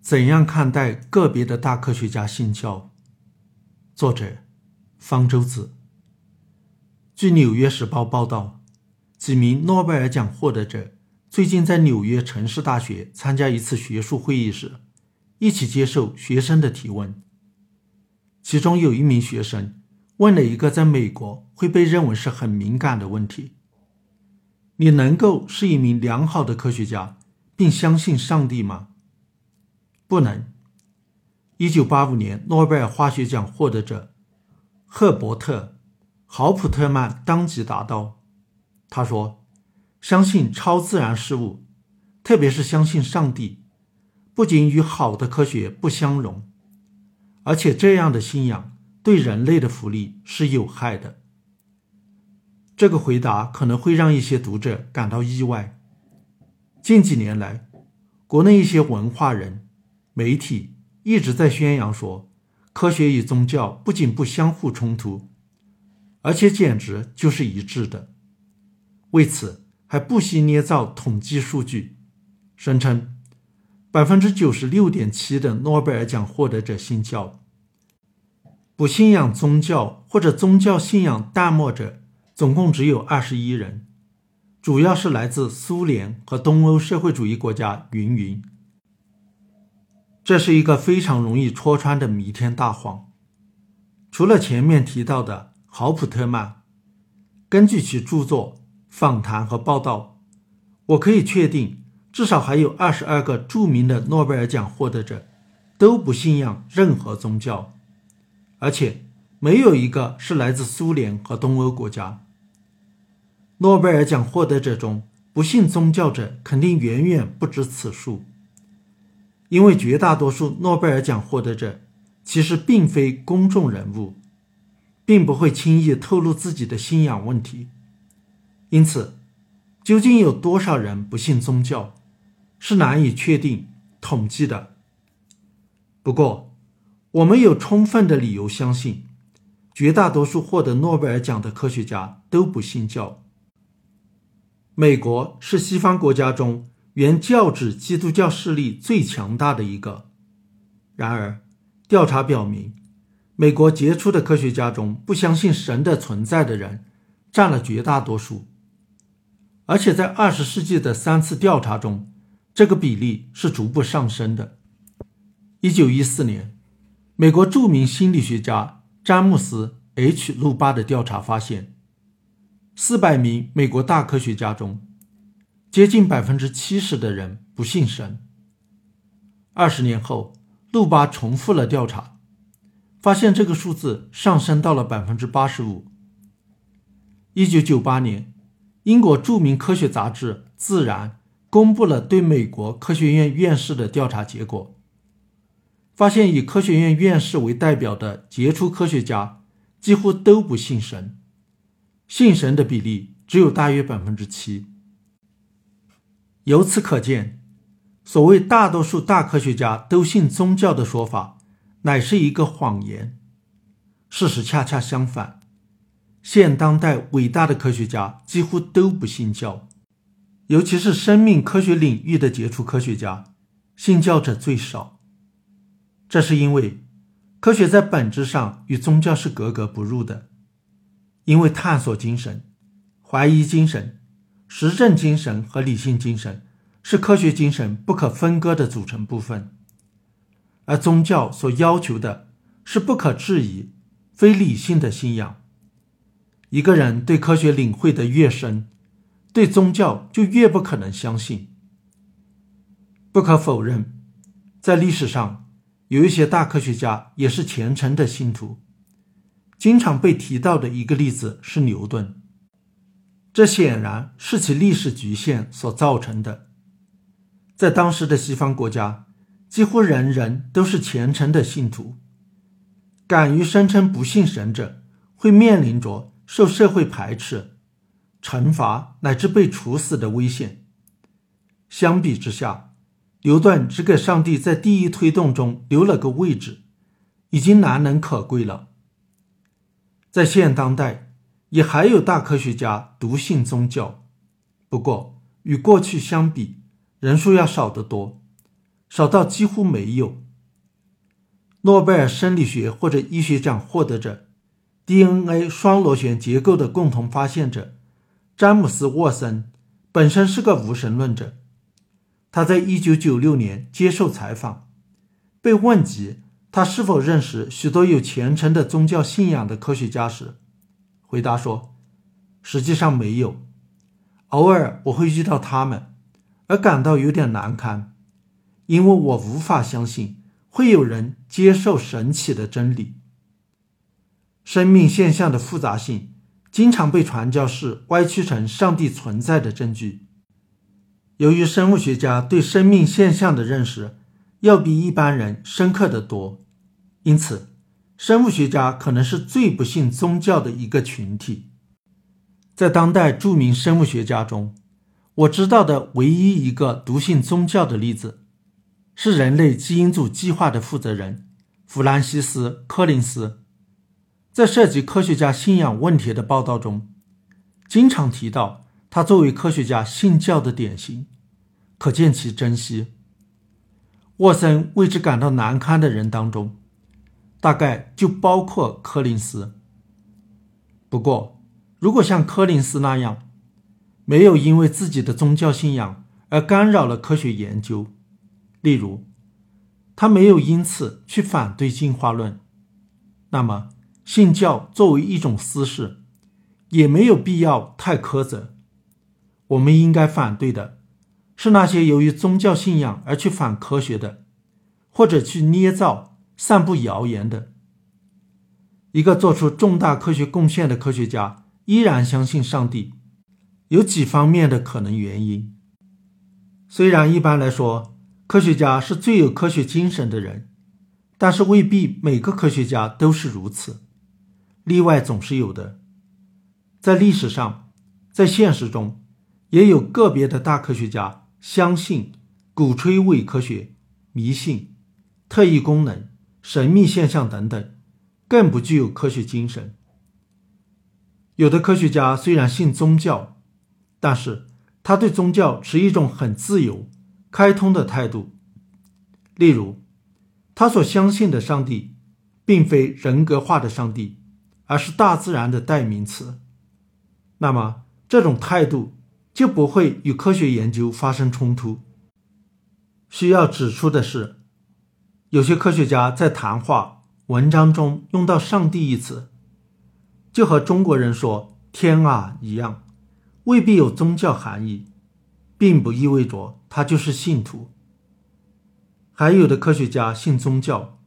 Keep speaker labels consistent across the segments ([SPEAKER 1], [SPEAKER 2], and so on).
[SPEAKER 1] 怎样看待个别的大科学家信教？作者方舟子。据《纽约时报》报道，几名诺贝尔奖获得者最近在纽约城市大学参加一次学术会议时，一起接受学生的提问。其中有一名学生问了一个在美国会被认为是很敏感的问题：“你能够是一名良好的科学家，并相信上帝吗？”不能。一九八五年诺贝尔化学奖获得者赫伯特·豪普特曼当即答道：“他说，相信超自然事物，特别是相信上帝，不仅与好的科学不相容，而且这样的信仰对人类的福利是有害的。”这个回答可能会让一些读者感到意外。近几年来，国内一些文化人。媒体一直在宣扬说，科学与宗教不仅不相互冲突，而且简直就是一致的。为此，还不惜捏造统计数据，声称百分之九十六点七的诺贝尔奖获得者信教，不信仰宗教或者宗教信仰淡漠者总共只有二十一人，主要是来自苏联和东欧社会主义国家。云云。这是一个非常容易戳穿的弥天大谎。除了前面提到的豪普特曼，根据其著作、访谈和报道，我可以确定，至少还有二十二个著名的诺贝尔奖获得者都不信仰任何宗教，而且没有一个是来自苏联和东欧国家。诺贝尔奖获得者中不信宗教者肯定远远不止此数。因为绝大多数诺贝尔奖获得者其实并非公众人物，并不会轻易透露自己的信仰问题，因此，究竟有多少人不信宗教，是难以确定统计的。不过，我们有充分的理由相信，绝大多数获得诺贝尔奖的科学家都不信教。美国是西方国家中。原教旨基督教势力最强大的一个。然而，调查表明，美国杰出的科学家中不相信神的存在的人占了绝大多数，而且在二十世纪的三次调查中，这个比例是逐步上升的。一九一四年，美国著名心理学家詹姆斯 ·H· 路巴的调查发现，四百名美国大科学家中。接近百分之七十的人不信神。二十年后，路巴重复了调查，发现这个数字上升到了百分之八十五。一九九八年，英国著名科学杂志《自然》公布了对美国科学院院士的调查结果，发现以科学院院士为代表的杰出科学家几乎都不信神，信神的比例只有大约百分之七。由此可见，所谓大多数大科学家都信宗教的说法，乃是一个谎言。事实恰恰相反，现当代伟大的科学家几乎都不信教，尤其是生命科学领域的杰出科学家，信教者最少。这是因为，科学在本质上与宗教是格格不入的，因为探索精神、怀疑精神。实证精神和理性精神是科学精神不可分割的组成部分，而宗教所要求的是不可质疑、非理性的信仰。一个人对科学领会的越深，对宗教就越不可能相信。不可否认，在历史上有一些大科学家也是虔诚的信徒。经常被提到的一个例子是牛顿。这显然是其历史局限所造成的。在当时的西方国家，几乎人人都是虔诚的信徒，敢于声称不信神者，会面临着受社会排斥、惩罚乃至被处死的危险。相比之下，牛顿只给上帝在第一推动中留了个位置，已经难能可贵了。在现当代。也还有大科学家笃信宗教，不过与过去相比，人数要少得多。少到几乎没有。诺贝尔生理学或者医学奖获得者、DNA 双螺旋结构的共同发现者詹姆斯·沃森本身是个无神论者。他在一九九六年接受采访，被问及他是否认识许多有虔诚的宗教信仰的科学家时，回答说：“实际上没有，偶尔我会遇到他们，而感到有点难堪，因为我无法相信会有人接受神奇的真理。生命现象的复杂性经常被传教士歪曲成上帝存在的证据。由于生物学家对生命现象的认识要比一般人深刻得多，因此。”生物学家可能是最不信宗教的一个群体。在当代著名生物学家中，我知道的唯一一个笃信宗教的例子，是人类基因组计划的负责人弗兰西斯·柯林斯。在涉及科学家信仰问题的报道中，经常提到他作为科学家信教的典型，可见其珍惜。沃森为之感到难堪的人当中。大概就包括柯林斯。不过，如果像柯林斯那样，没有因为自己的宗教信仰而干扰了科学研究，例如，他没有因此去反对进化论，那么信教作为一种私事，也没有必要太苛责。我们应该反对的是那些由于宗教信仰而去反科学的，或者去捏造。散布谣言的一个做出重大科学贡献的科学家，依然相信上帝，有几方面的可能原因。虽然一般来说，科学家是最有科学精神的人，但是未必每个科学家都是如此，例外总是有的。在历史上，在现实中，也有个别的大科学家相信、鼓吹伪科学、迷信、特异功能。神秘现象等等，更不具有科学精神。有的科学家虽然信宗教，但是他对宗教持一种很自由、开通的态度。例如，他所相信的上帝，并非人格化的上帝，而是大自然的代名词。那么，这种态度就不会与科学研究发生冲突。需要指出的是。有些科学家在谈话、文章中用到“上帝”一词，就和中国人说“天啊”一样，未必有宗教含义，并不意味着他就是信徒。还有的科学家信宗教，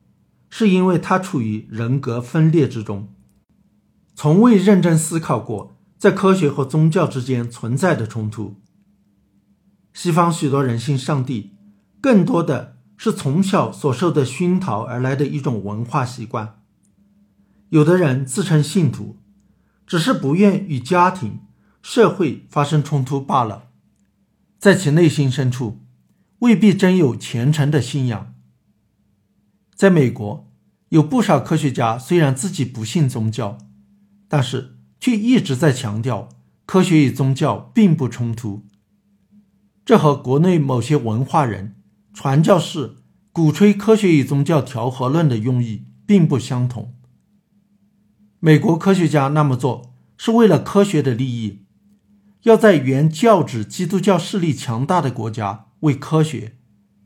[SPEAKER 1] 是因为他处于人格分裂之中，从未认真思考过在科学和宗教之间存在的冲突。西方许多人信上帝，更多的。是从小所受的熏陶而来的一种文化习惯。有的人自称信徒，只是不愿与家庭、社会发生冲突罢了，在其内心深处，未必真有虔诚的信仰。在美国，有不少科学家虽然自己不信宗教，但是却一直在强调科学与宗教并不冲突。这和国内某些文化人。传教士鼓吹科学与宗教调和论的用意并不相同。美国科学家那么做是为了科学的利益，要在原教旨基督教势力强大的国家为科学，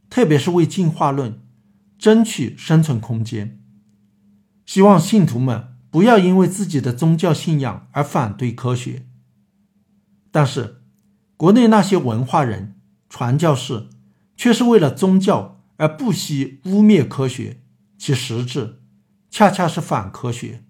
[SPEAKER 1] 特别是为进化论，争取生存空间。希望信徒们不要因为自己的宗教信仰而反对科学。但是，国内那些文化人、传教士。却是为了宗教而不惜污蔑科学，其实质恰恰是反科学。